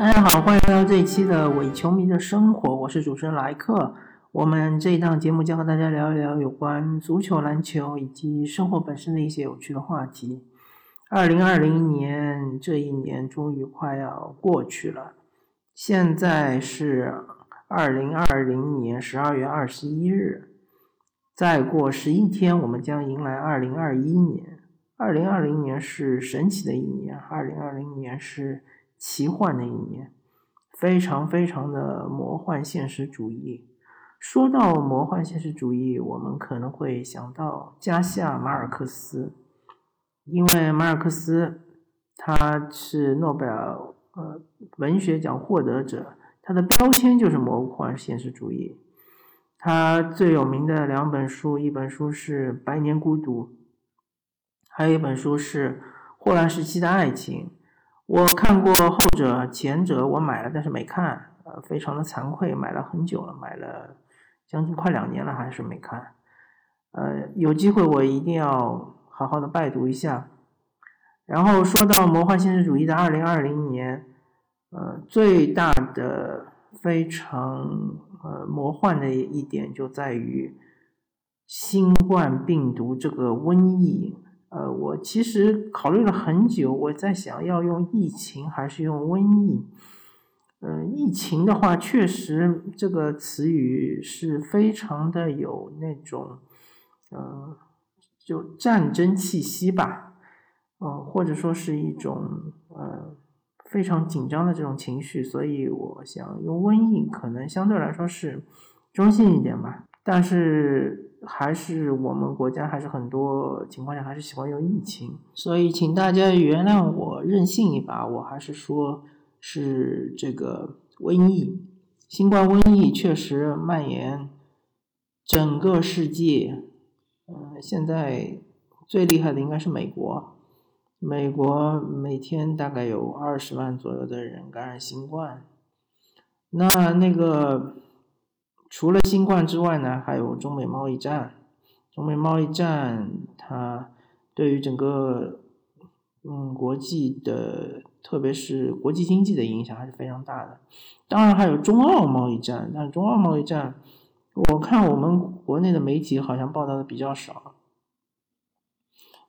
大家好，欢迎来到这一期的伪球迷的生活，我是主持人莱克。我们这一档节目将和大家聊一聊有关足球、篮球以及生活本身的一些有趣的话题。二零二零年这一年终于快要过去了，现在是二零二零年十二月二十一日，再过十一天，我们将迎来二零二一年。二零二零年是神奇的一年，二零二零年是奇幻的一年，非常非常的魔幻现实主义。说到魔幻现实主义，我们可能会想到加西亚马尔克斯，因为马尔克斯他是诺贝尔呃文学奖获得者，他的标签就是魔幻现实主义。他最有名的两本书，一本书是《百年孤独》。还有一本书是《霍乱时期的爱情》，我看过后者，前者我买了，但是没看，呃，非常的惭愧，买了很久了，买了将近快两年了，还是没看。呃，有机会我一定要好好的拜读一下。然后说到魔幻现实主义的二零二零年，呃，最大的非常呃魔幻的一点就在于新冠病毒这个瘟疫。呃，我其实考虑了很久，我在想要用疫情还是用瘟疫。呃，疫情的话，确实这个词语是非常的有那种，呃，就战争气息吧，嗯，或者说是一种呃非常紧张的这种情绪，所以我想用瘟疫，可能相对来说是中性一点吧，但是。还是我们国家还是很多情况下还是喜欢用疫情，所以请大家原谅我任性一把，我还是说是这个瘟疫，新冠瘟疫确实蔓延整个世界。嗯，现在最厉害的应该是美国，美国每天大概有二十万左右的人感染新冠，那那个。除了新冠之外呢，还有中美贸易战。中美贸易战它对于整个嗯国际的，特别是国际经济的影响还是非常大的。当然还有中澳贸易战，但中澳贸易战，我看我们国内的媒体好像报道的比较少。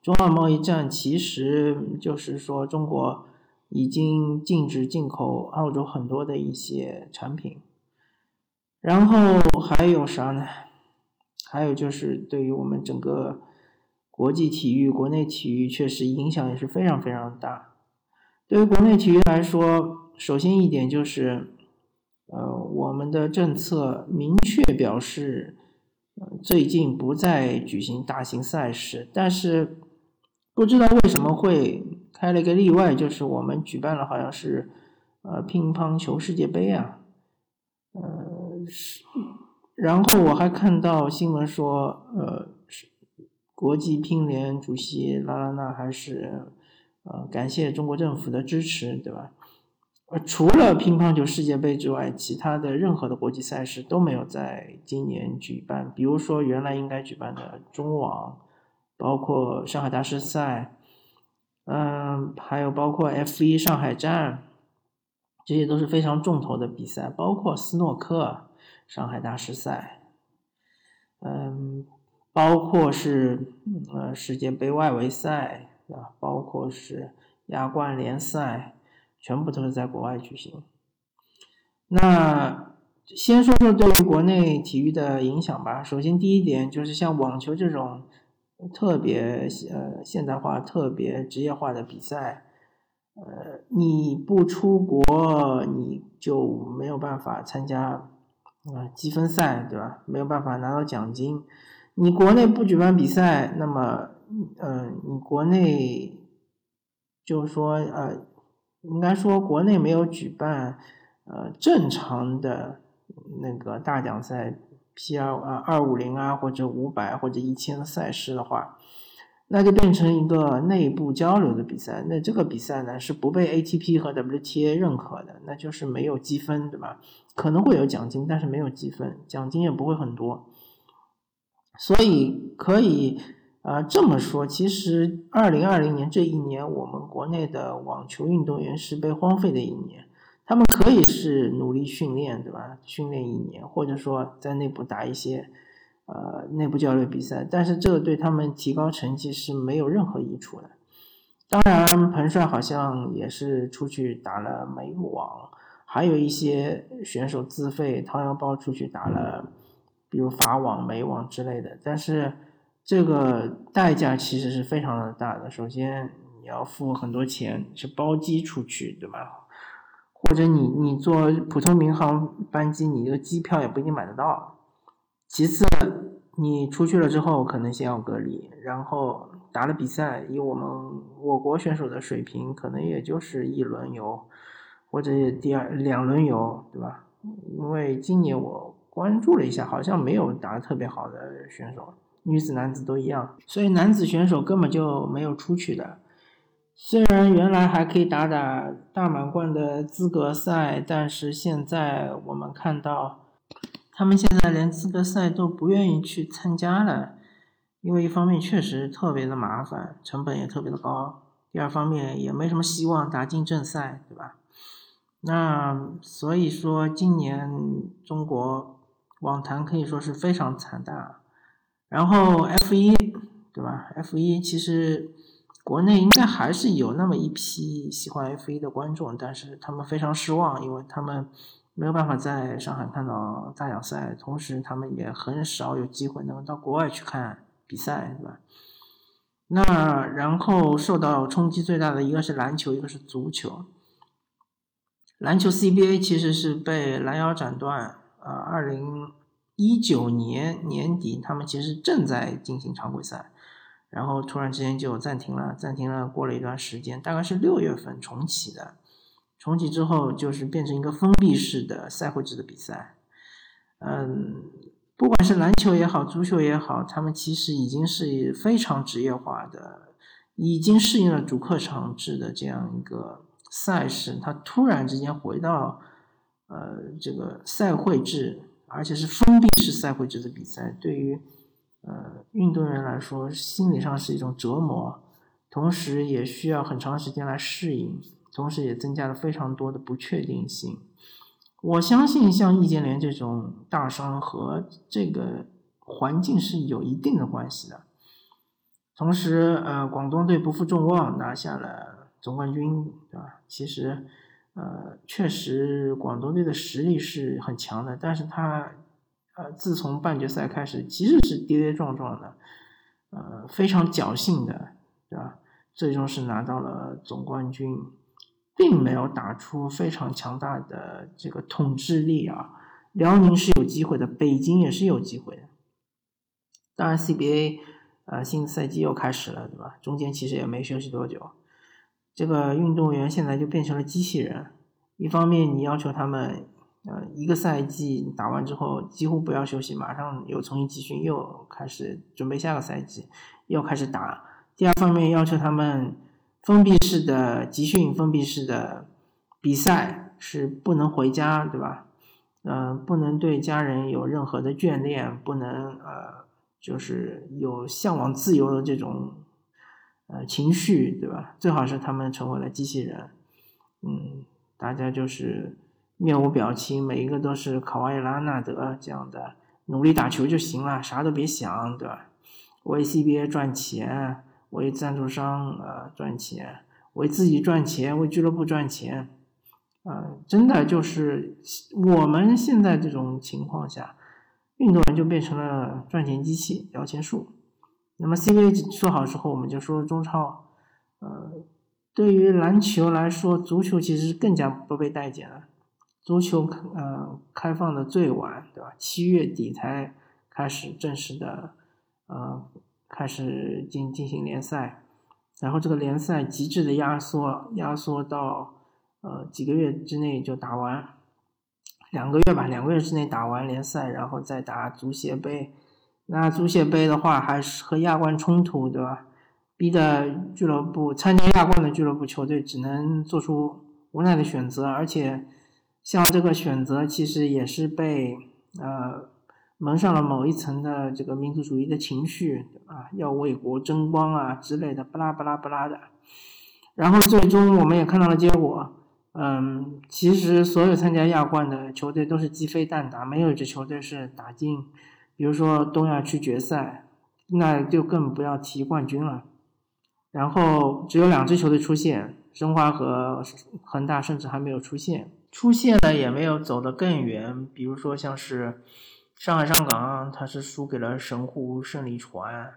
中澳贸易战其实就是说中国已经禁止进口澳洲很多的一些产品。然后还有啥呢？还有就是对于我们整个国际体育、国内体育，确实影响也是非常非常大。对于国内体育来说，首先一点就是，呃，我们的政策明确表示，最近不再举行大型赛事，但是不知道为什么会开了一个例外，就是我们举办了好像是呃乒乓球世界杯啊，呃。是，然后我还看到新闻说，呃，国际乒联主席拉拉纳还是，呃，感谢中国政府的支持，对吧？呃，除了乒乓球世界杯之外，其他的任何的国际赛事都没有在今年举办。比如说原来应该举办的中网，包括上海大师赛，嗯，还有包括 F 一上海站，这些都是非常重头的比赛，包括斯诺克。上海大师赛，嗯，包括是呃世界杯外围赛啊，包括是亚冠联赛，全部都是在国外举行。那先说说对于国内体育的影响吧。首先第一点就是像网球这种特别呃现代化、特别职业化的比赛，呃，你不出国你就没有办法参加。啊，积分赛对吧？没有办法拿到奖金。你国内不举办比赛，那么，呃，你国内就是说，呃，应该说国内没有举办，呃，正常的那个大奖赛，P 二啊二五零啊或者五百或者一千的赛事的话。那就变成一个内部交流的比赛，那这个比赛呢是不被 ATP 和 WTA 认可的，那就是没有积分，对吧？可能会有奖金，但是没有积分，奖金也不会很多。所以可以啊这么说，其实二零二零年这一年，我们国内的网球运动员是被荒废的一年，他们可以是努力训练，对吧？训练一年，或者说在内部打一些呃内部交流比赛，但是这个对他们提高成绩是没有任何益处的。当然，彭帅好像也是出去打了美网，还有一些选手自费掏腰包出去打了，比如法网、美网之类的。但是这个代价其实是非常的大的。首先，你要付很多钱，是包机出去，对吧？或者你你坐普通民航班机，你这个机票也不一定买得到。其次，你出去了之后，可能先要隔离，然后打了比赛，以我们我国选手的水平，可能也就是一轮游，或者第二两轮游，对吧？因为今年我关注了一下，好像没有打得特别好的选手，女子男子都一样，所以男子选手根本就没有出去的。虽然原来还可以打打大满贯的资格赛，但是现在我们看到，他们现在连资格赛都不愿意去参加了，因为一方面确实特别的麻烦，成本也特别的高；第二方面也没什么希望打进正赛，对吧？那所以说，今年中国网坛可以说是非常惨淡。然后 F 一，对吧？F 一其实。国内应该还是有那么一批喜欢 F 一的观众，但是他们非常失望，因为他们没有办法在上海看到大奖赛，同时他们也很少有机会能够到国外去看比赛，对吧？那然后受到冲击最大的一个是篮球，一个是足球。篮球 CBA 其实是被拦腰斩断，呃，二零一九年年底他们其实正在进行常规赛。然后突然之间就暂停了，暂停了。过了一段时间，大概是六月份重启的。重启之后，就是变成一个封闭式的赛会制的比赛。嗯，不管是篮球也好，足球也好，他们其实已经是非常职业化的，已经适应了主客场制的这样一个赛事。它突然之间回到呃这个赛会制，而且是封闭式赛会制的比赛，对于。呃，运动员来说，心理上是一种折磨，同时也需要很长时间来适应，同时也增加了非常多的不确定性。我相信，像易建联这种大伤和这个环境是有一定的关系的。同时，呃，广东队不负众望拿下了总冠军，对吧？其实，呃，确实广东队的实力是很强的，但是他。呃，自从半决赛开始，其实是跌跌撞撞的，呃，非常侥幸的，对吧？最终是拿到了总冠军，并没有打出非常强大的这个统治力啊。辽宁是有机会的，北京也是有机会的。当然，CBA，呃，新赛季又开始了，对吧？中间其实也没休息多久，这个运动员现在就变成了机器人。一方面，你要求他们。呃，一个赛季打完之后，几乎不要休息，马上又重新集训，又开始准备下个赛季，又开始打。第二方面要求他们封闭式的集训、封闭式的比赛是不能回家，对吧？嗯，不能对家人有任何的眷恋，不能呃，就是有向往自由的这种呃情绪，对吧？最好是他们成为了机器人，嗯，大家就是。面无表情，每一个都是卡瓦伊拉纳德这样的，努力打球就行了，啥都别想，对吧？为 CBA 赚钱，为赞助商呃赚钱，为自己赚钱，为俱乐部赚钱，呃，真的就是我们现在这种情况下，运动员就变成了赚钱机器、摇钱树。那么 CBA 说好之后，我们就说中超，呃，对于篮球来说，足球其实更加不被待见了。足球呃开放的最晚，对吧？七月底才开始正式的呃开始进进行联赛，然后这个联赛极致的压缩，压缩到呃几个月之内就打完，两个月吧，两个月之内打完联赛，然后再打足协杯。那足协杯的话，还是和亚冠冲突，对吧？逼的俱乐部参加亚冠的俱乐部球队只能做出无奈的选择，而且。像这个选择，其实也是被呃蒙上了某一层的这个民族主义的情绪啊，要为国争光啊之类的，巴拉巴拉巴拉的。然后最终我们也看到了结果，嗯，其实所有参加亚冠的球队都是鸡飞蛋打，没有一支球队是打进，比如说东亚区决赛，那就更不要提冠军了。然后只有两支球队出现，申花和恒大甚至还没有出现，出现了也没有走得更远。比如说像是上海上港，它是输给了神户胜利船，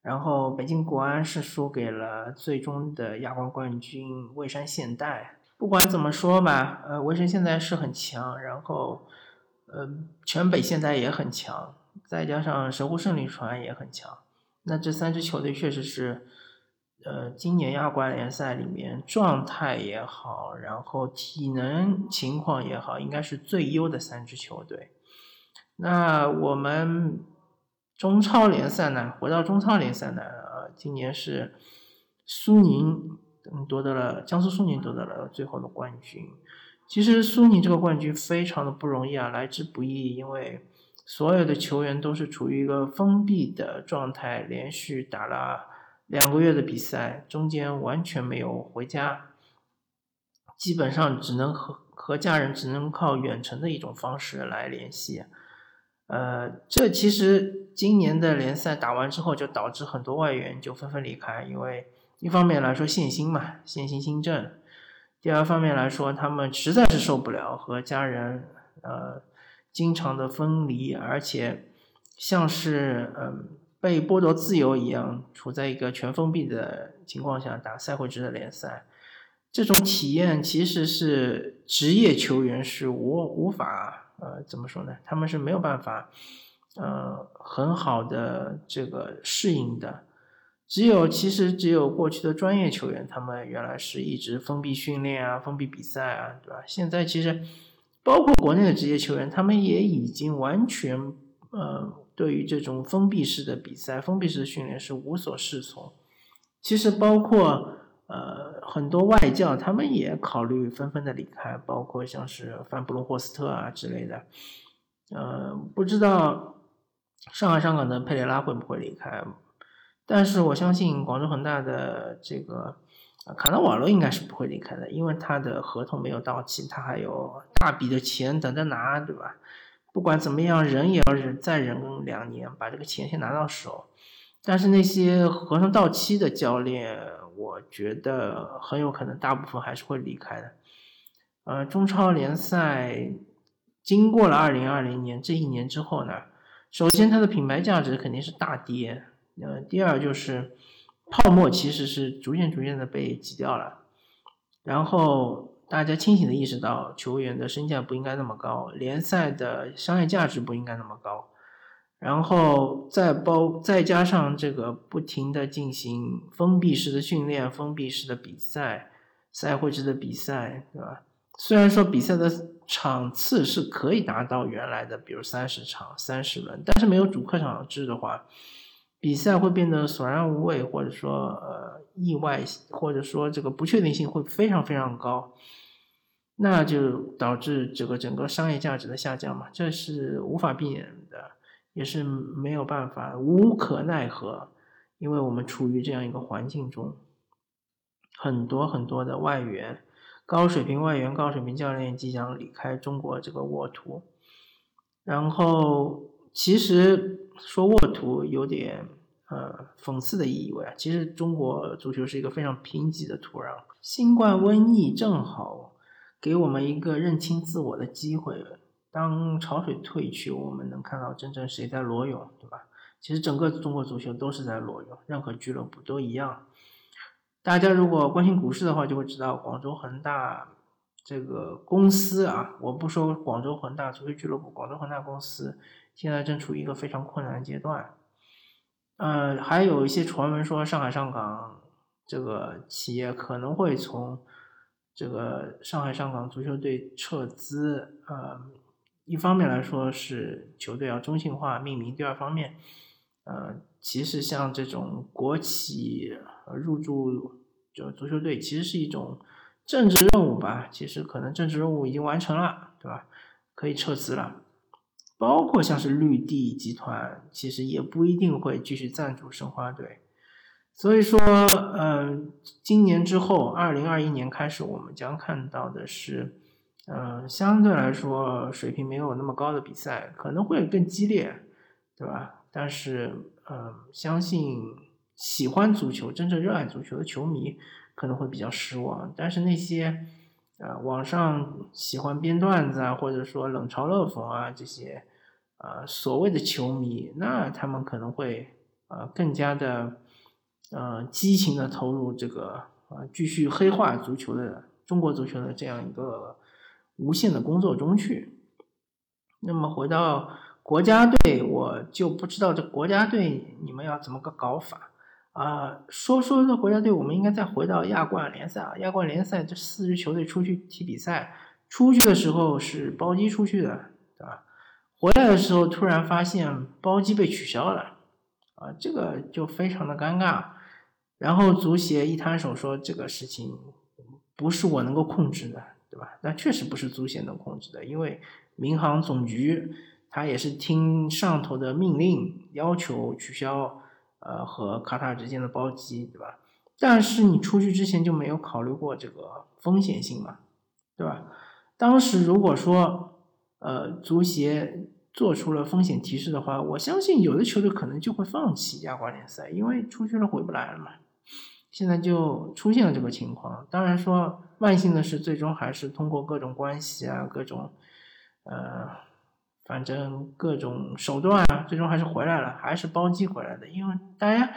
然后北京国安是输给了最终的亚冠冠军蔚山现代。不管怎么说吧，呃，蔚山现在是很强，然后，呃，全北现在也很强，再加上神户胜利船也很强，那这三支球队确实是，呃，今年亚冠联赛里面状态也好，然后体能情况也好，应该是最优的三支球队。那我们中超联赛呢？回到中超联赛呢？呃，今年是苏宁。嗯，夺得了江苏苏宁夺得了最后的冠军。其实苏宁这个冠军非常的不容易啊，来之不易，因为所有的球员都是处于一个封闭的状态，连续打了两个月的比赛，中间完全没有回家，基本上只能和和家人只能靠远程的一种方式来联系。呃，这其实今年的联赛打完之后，就导致很多外援就纷纷离开，因为。一方面来说，限薪嘛，限薪新政；第二方面来说，他们实在是受不了和家人呃经常的分离，而且像是嗯被剥夺自由一样，处在一个全封闭的情况下打赛会制的联赛，这种体验其实是职业球员是无无法呃怎么说呢？他们是没有办法呃很好的这个适应的。只有其实只有过去的专业球员，他们原来是一直封闭训练啊，封闭比赛啊，对吧？现在其实包括国内的职业球员，他们也已经完全呃，对于这种封闭式的比赛、封闭式的训练是无所适从。其实包括呃很多外教，他们也考虑纷纷的离开，包括像是范布隆霍斯特啊之类的。呃，不知道上海上港的佩雷拉会不会离开？但是我相信广州恒大的这个卡纳瓦罗应该是不会离开的，因为他的合同没有到期，他还有大笔的钱等着拿，对吧？不管怎么样，忍也要忍，再忍两年，把这个钱先拿到手。但是那些合同到期的教练，我觉得很有可能大部分还是会离开的。呃，中超联赛经过了二零二零年这一年之后呢，首先它的品牌价值肯定是大跌。呃，第二就是泡沫其实是逐渐逐渐的被挤掉了，然后大家清醒的意识到球员的身价不应该那么高，联赛的商业价值不应该那么高，然后再包再加上这个不停的进行封闭式的训练、封闭式的比赛、赛会制的比赛，对吧？虽然说比赛的场次是可以达到原来的，比如三十场、三十轮，但是没有主客场制的话。比赛会变得索然无味，或者说呃意外，或者说这个不确定性会非常非常高，那就导致这个整个商业价值的下降嘛，这是无法避免的，也是没有办法，无可奈何，因为我们处于这样一个环境中，很多很多的外援，高水平外援、高水平教练即将离开中国这个沃土，然后其实。说沃土有点呃讽刺的意味啊，其实中国足球是一个非常贫瘠的土壤。新冠瘟疫正好给我们一个认清自我的机会。当潮水退去，我们能看到真正谁在裸泳，对吧？其实整个中国足球都是在裸泳，任何俱乐部都一样。大家如果关心股市的话，就会知道广州恒大这个公司啊，我不说广州恒大足球俱乐部，广州恒大公司。现在正处于一个非常困难阶段，呃，还有一些传闻说上海上港这个企业可能会从这个上海上港足球队撤资，呃，一方面来说是球队要中性化命名，第二方面，呃，其实像这种国企入驻就足球队，其实是一种政治任务吧，其实可能政治任务已经完成了，对吧？可以撤资了。包括像是绿地集团，其实也不一定会继续赞助申花队，所以说，嗯，今年之后，二零二一年开始，我们将看到的是，嗯，相对来说水平没有那么高的比赛，可能会更激烈，对吧？但是，嗯，相信喜欢足球、真正热爱足球的球迷可能会比较失望。但是那些，呃，网上喜欢编段子啊，或者说冷嘲热讽啊这些，呃，所谓的球迷，那他们可能会，呃，更加的。呃，激情的投入这个啊，继续黑化足球的中国足球的这样一个无限的工作中去。那么回到国家队，我就不知道这国家队你们要怎么个搞法啊？说说这国家队，我们应该再回到亚冠联赛啊。亚冠联赛这四支球队出去踢比赛，出去的时候是包机出去的，对吧？回来的时候突然发现包机被取消了，啊，这个就非常的尴尬。然后足协一摊手说这个事情不是我能够控制的，对吧？那确实不是足协能控制的，因为民航总局他也是听上头的命令要求取消呃和卡塔尔之间的包机，对吧？但是你出去之前就没有考虑过这个风险性嘛，对吧？当时如果说呃足协做出了风险提示的话，我相信有的球队可能就会放弃亚冠联赛，因为出去了回不来了嘛。现在就出现了这个情况，当然说万幸的是，最终还是通过各种关系啊，各种，呃，反正各种手段啊，最终还是回来了，还是包机回来的。因为大家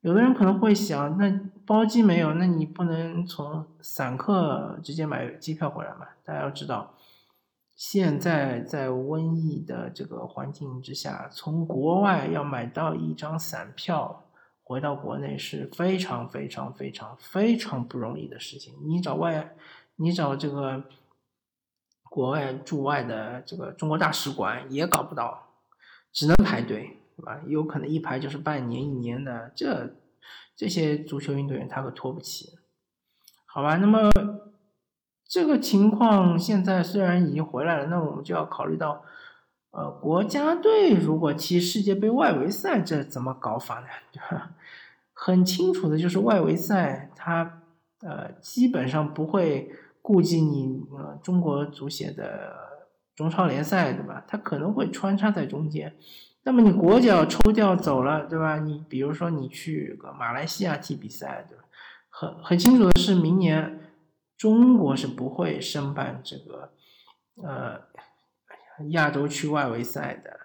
有的人可能会想，那包机没有，那你不能从散客直接买机票回来嘛？大家要知道，现在在瘟疫的这个环境之下，从国外要买到一张散票。回到国内是非常非常非常非常不容易的事情。你找外，你找这个国外驻外的这个中国大使馆也搞不到，只能排队，对吧？有可能一排就是半年一年的。这这些足球运动员他可拖不起，好吧？那么这个情况现在虽然已经回来了，那我们就要考虑到。呃，国家队如果踢世界杯外围赛，这怎么搞法呢？对吧？很清楚的就是外围赛，它呃基本上不会顾及你呃中国足协的中超联赛，对吧？它可能会穿插在中间。那么你国脚抽调走了，对吧？你比如说你去个马来西亚踢比赛，对吧？很很清楚的是，明年中国是不会申办这个呃。亚洲区外围赛的，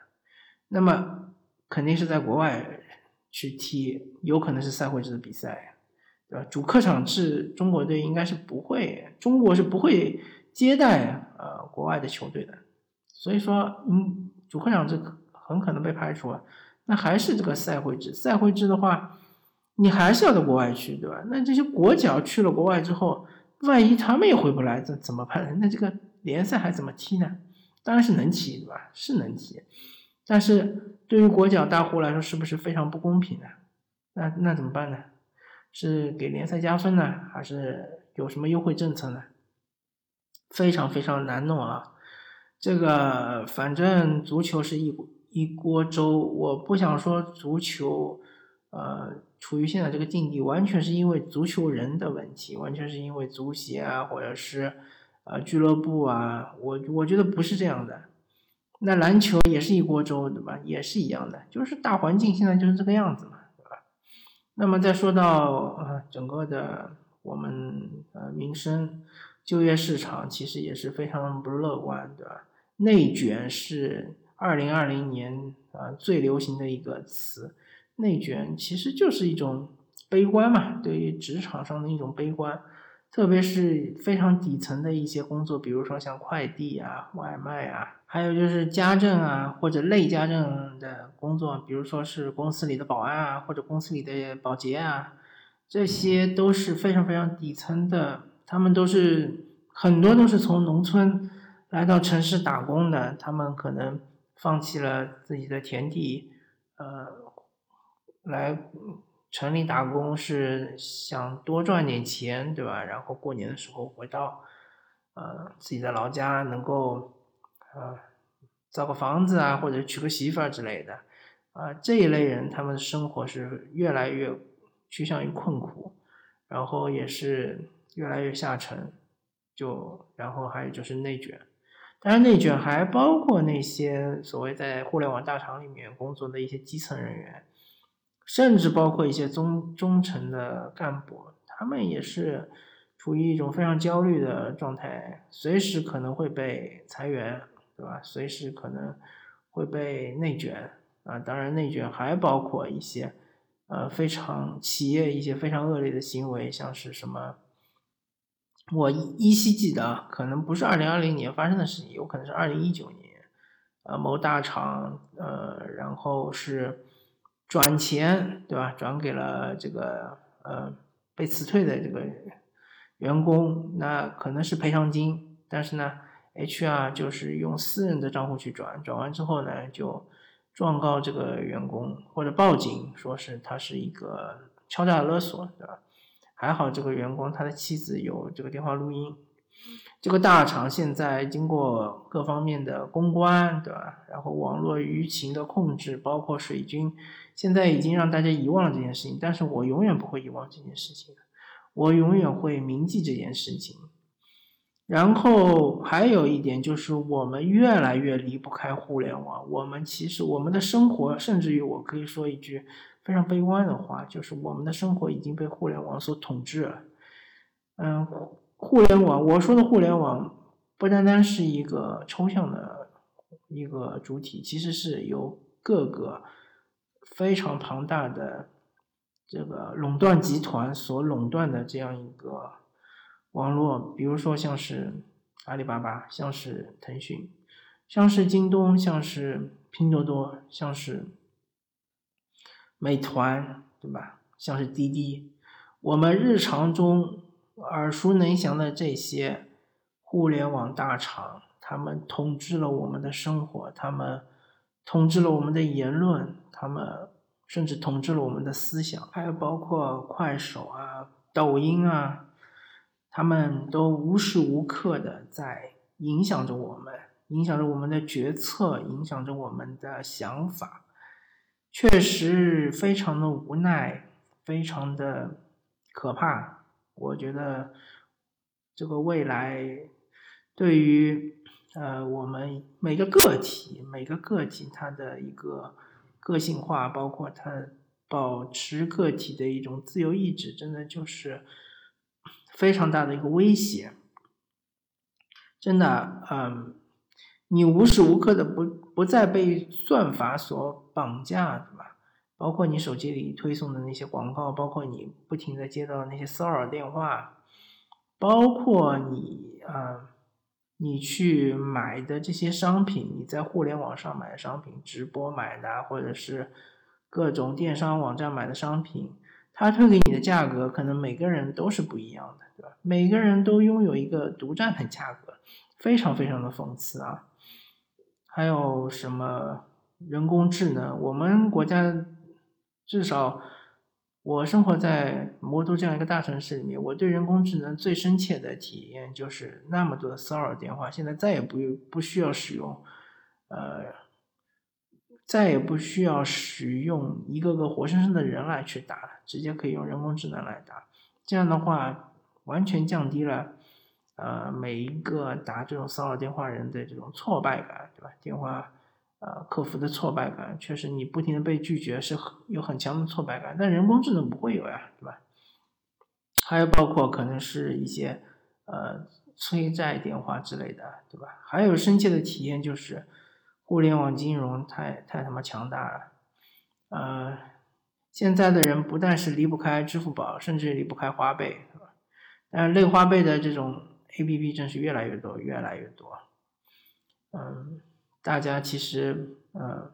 那么肯定是在国外去踢，有可能是赛会制的比赛，对吧？主客场制，中国队应该是不会，中国是不会接待呃国外的球队的，所以说，嗯，主客场制很可能被排除。那还是这个赛会制，赛会制的话，你还是要到国外去，对吧？那这些国脚去了国外之后，万一他们也回不来，这怎么办？那这个联赛还怎么踢呢？当然是能踢，对吧？是能踢，但是对于国脚大户来说，是不是非常不公平呢？那那怎么办呢？是给联赛加分呢，还是有什么优惠政策呢？非常非常难弄啊！这个反正足球是一一锅粥，我不想说足球，呃，处于现在这个境地，完全是因为足球人的问题，完全是因为足协啊，或者是。啊，俱乐部啊，我我觉得不是这样的。那篮球也是一锅粥，对吧？也是一样的，就是大环境现在就是这个样子嘛，对吧？那么再说到呃整个的我们呃民生就业市场，其实也是非常不乐观，对吧？内卷是二零二零年啊最流行的一个词，内卷其实就是一种悲观嘛，对于职场上的一种悲观。特别是非常底层的一些工作，比如说像快递啊、外卖啊，还有就是家政啊或者类家政的工作，比如说是公司里的保安啊或者公司里的保洁啊，这些都是非常非常底层的。他们都是很多都是从农村来到城市打工的，他们可能放弃了自己的田地，呃，来。城里打工是想多赚点钱，对吧？然后过年的时候回到，呃，自己的老家，能够，呃，造个房子啊，或者娶个媳妇儿之类的，啊，这一类人他们的生活是越来越趋向于困苦，然后也是越来越下沉，就然后还有就是内卷。当然，内卷还包括那些所谓在互联网大厂里面工作的一些基层人员，甚至包括一些中中层的干部，他们也是处于一种非常焦虑的状态，随时可能会被裁员，对吧？随时可能会被内卷啊！当然，内卷还包括一些呃非常企业一些非常恶劣的行为，像是什么。我依稀记得，可能不是二零二零年发生的事情，有可能是二零一九年，呃，某大厂，呃，然后是转钱，对吧？转给了这个呃被辞退的这个员工，那可能是赔偿金，但是呢，HR 就是用私人的账户去转，转完之后呢，就状告这个员工或者报警，说是他是一个敲诈勒索，对吧？还好，这个员工他的妻子有这个电话录音。这个大厂现在经过各方面的公关，对吧？然后网络舆情的控制，包括水军，现在已经让大家遗忘了这件事情。但是我永远不会遗忘这件事情，我永远会铭记这件事情。然后还有一点就是，我们越来越离不开互联网。我们其实我们的生活，甚至于我可以说一句。非常悲观的话，就是我们的生活已经被互联网所统治了。嗯，互联网，我说的互联网不单单是一个抽象的一个主体，其实是由各个非常庞大的这个垄断集团所垄断的这样一个网络。比如说，像是阿里巴巴，像是腾讯，像是京东，像是拼多多，像是。美团，对吧？像是滴滴，我们日常中耳熟能详的这些互联网大厂，他们统治了我们的生活，他们统治了我们的言论，他们甚至统治了我们的思想，还有包括快手啊、抖音啊，他们都无时无刻的在影响着我们，影响着我们的决策，影响着我们的想法。确实非常的无奈，非常的可怕。我觉得这个未来对于呃我们每个个体，每个个体他的一个个性化，包括他保持个体的一种自由意志，真的就是非常大的一个威胁。真的，嗯。你无时无刻的不不再被算法所绑架，对吧？包括你手机里推送的那些广告，包括你不停的接到那些骚扰电话，包括你啊，你去买的这些商品，你在互联网上买的商品，直播买的，或者是各种电商网站买的商品，他推给你的价格，可能每个人都是不一样的，对吧？每个人都拥有一个独占的价格，非常非常的讽刺啊！还有什么人工智能？我们国家至少我生活在魔都这样一个大城市里面，我对人工智能最深切的体验就是那么多的骚扰电话，现在再也不不需要使用，呃，再也不需要使用一个个活生生的人来去打，直接可以用人工智能来打。这样的话，完全降低了。呃，每一个打这种骚扰电话人的这种挫败感，对吧？电话呃客服的挫败感，确实你不停的被拒绝是有很强的挫败感，但人工智能不会有呀，对吧？还有包括可能是一些呃催债电话之类的，对吧？还有深切的体验就是互联网金融太太他妈强大了，呃，现在的人不但是离不开支付宝，甚至离不开花呗，对吧？但类花呗的这种。A P P 真是越来越多，越来越多。嗯，大家其实，嗯，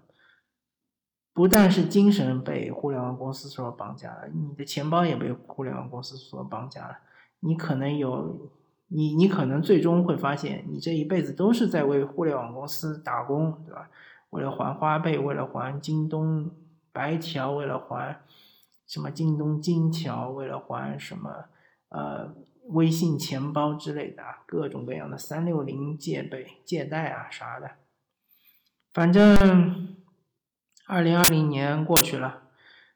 不但是精神被互联网公司所绑架了，你的钱包也被互联网公司所绑架了。你可能有，你你可能最终会发现，你这一辈子都是在为互联网公司打工，对吧？为了还花呗，为了还京东白条，为了还什么京东金条，为了还什么，呃。微信钱包之类的，各种各样的三六零借呗、借贷啊啥的，反正二零二零年过去了，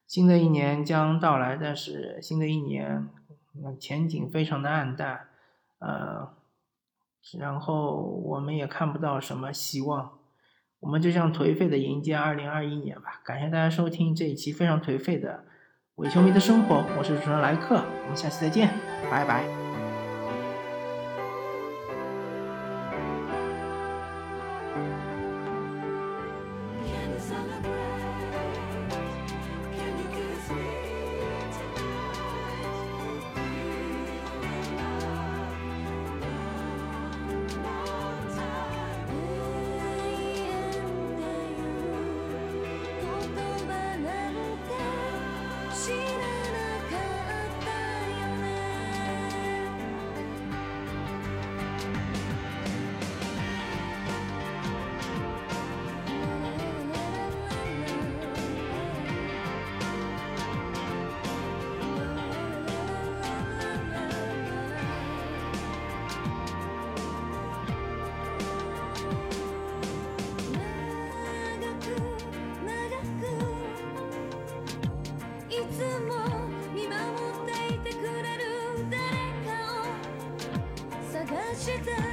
新的一年将到来，但是新的一年，前景非常的暗淡，呃，然后我们也看不到什么希望，我们就像颓废的迎接二零二一年吧。感谢大家收听这一期非常颓废的伪球迷的生活，我是主持人莱克，我们下期再见，拜拜。是的。